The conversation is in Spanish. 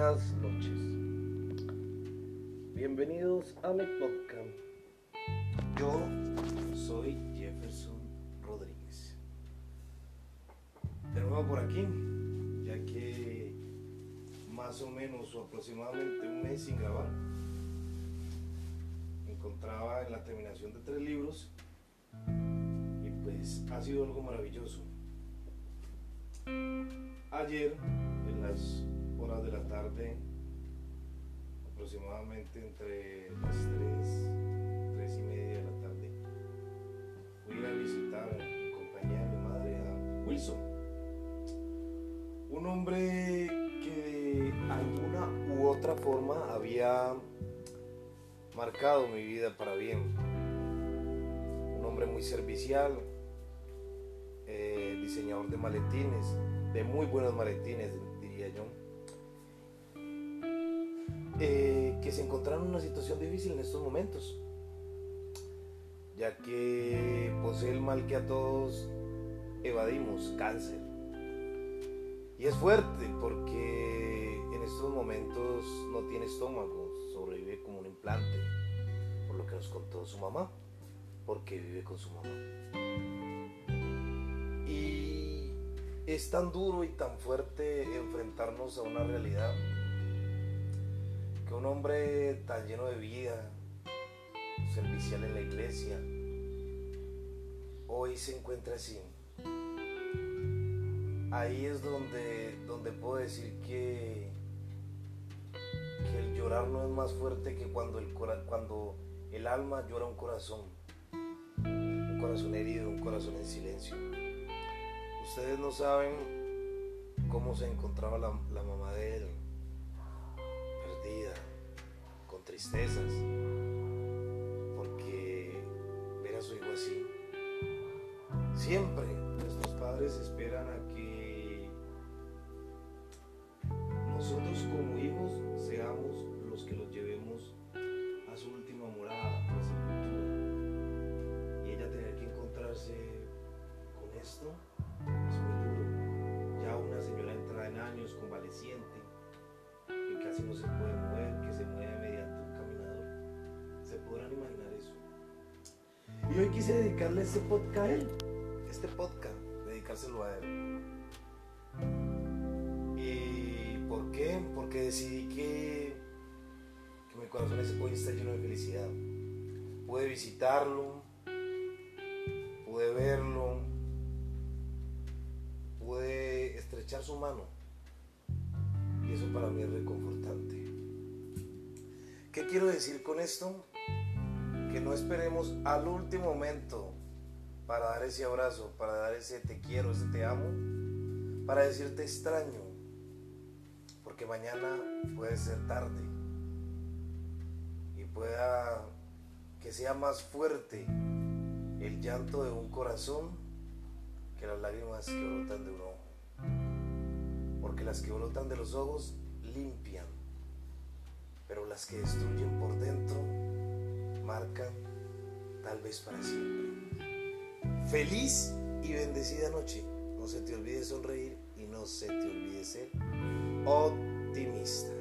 buenas noches. Bienvenidos a mi podcast. Yo soy Jefferson Rodríguez. De nuevo por aquí, ya que más o menos o aproximadamente un mes sin grabar, encontraba en la terminación de tres libros y pues ha sido algo maravilloso. Ayer, en las horas de la tarde, aproximadamente entre las 3, 3 y media de la tarde, fui a visitar en compañía de mi madre a Wilson. Un hombre que de alguna u otra forma había marcado mi vida para bien. Un hombre muy servicial, eh, diseñador de maletines, de muy buenos maletines, diría yo eh, que se encontraron en una situación difícil en estos momentos, ya que posee el mal que a todos evadimos, cáncer. Y es fuerte porque en estos momentos no tiene estómago, sobrevive como un implante, por lo que nos contó su mamá, porque vive con su mamá. Y es tan duro y tan fuerte enfrentarnos a una realidad que un hombre tan lleno de vida, servicial en la iglesia, hoy se encuentra así. Ahí es donde, donde puedo decir que, el llorar no es más fuerte que cuando el, alma llora un corazón, un corazón herido, un corazón en silencio. Ustedes no saben cómo se encontraba la, mamá de él con tristezas, porque ver a su hijo así. Siempre nuestros padres esperan a que nosotros como hijos seamos los que los llevemos a su última morada, a la sepultura. Y ella tener que encontrarse con esto es muy duro. Ya una señora entrada en años, convaleciente, que casi no se puede mover, podrán imaginar eso. Y hoy quise dedicarle este podcast a él, este podcast, dedicárselo a él. ¿Y por qué? Porque decidí que, que mi corazón hoy está lleno de felicidad. Pude visitarlo, pude verlo, pude estrechar su mano y eso para mí es reconfortante. ¿Qué quiero decir con esto? Que no esperemos al último momento para dar ese abrazo, para dar ese te quiero, ese te amo, para decirte extraño, porque mañana puede ser tarde y pueda que sea más fuerte el llanto de un corazón que las lágrimas que brotan de un ojo porque las que brotan de los ojos limpian, pero las que destruyen por dentro marcan tal vez para siempre. Feliz y bendecida noche. No se te olvide sonreír y no se te olvide ser optimista.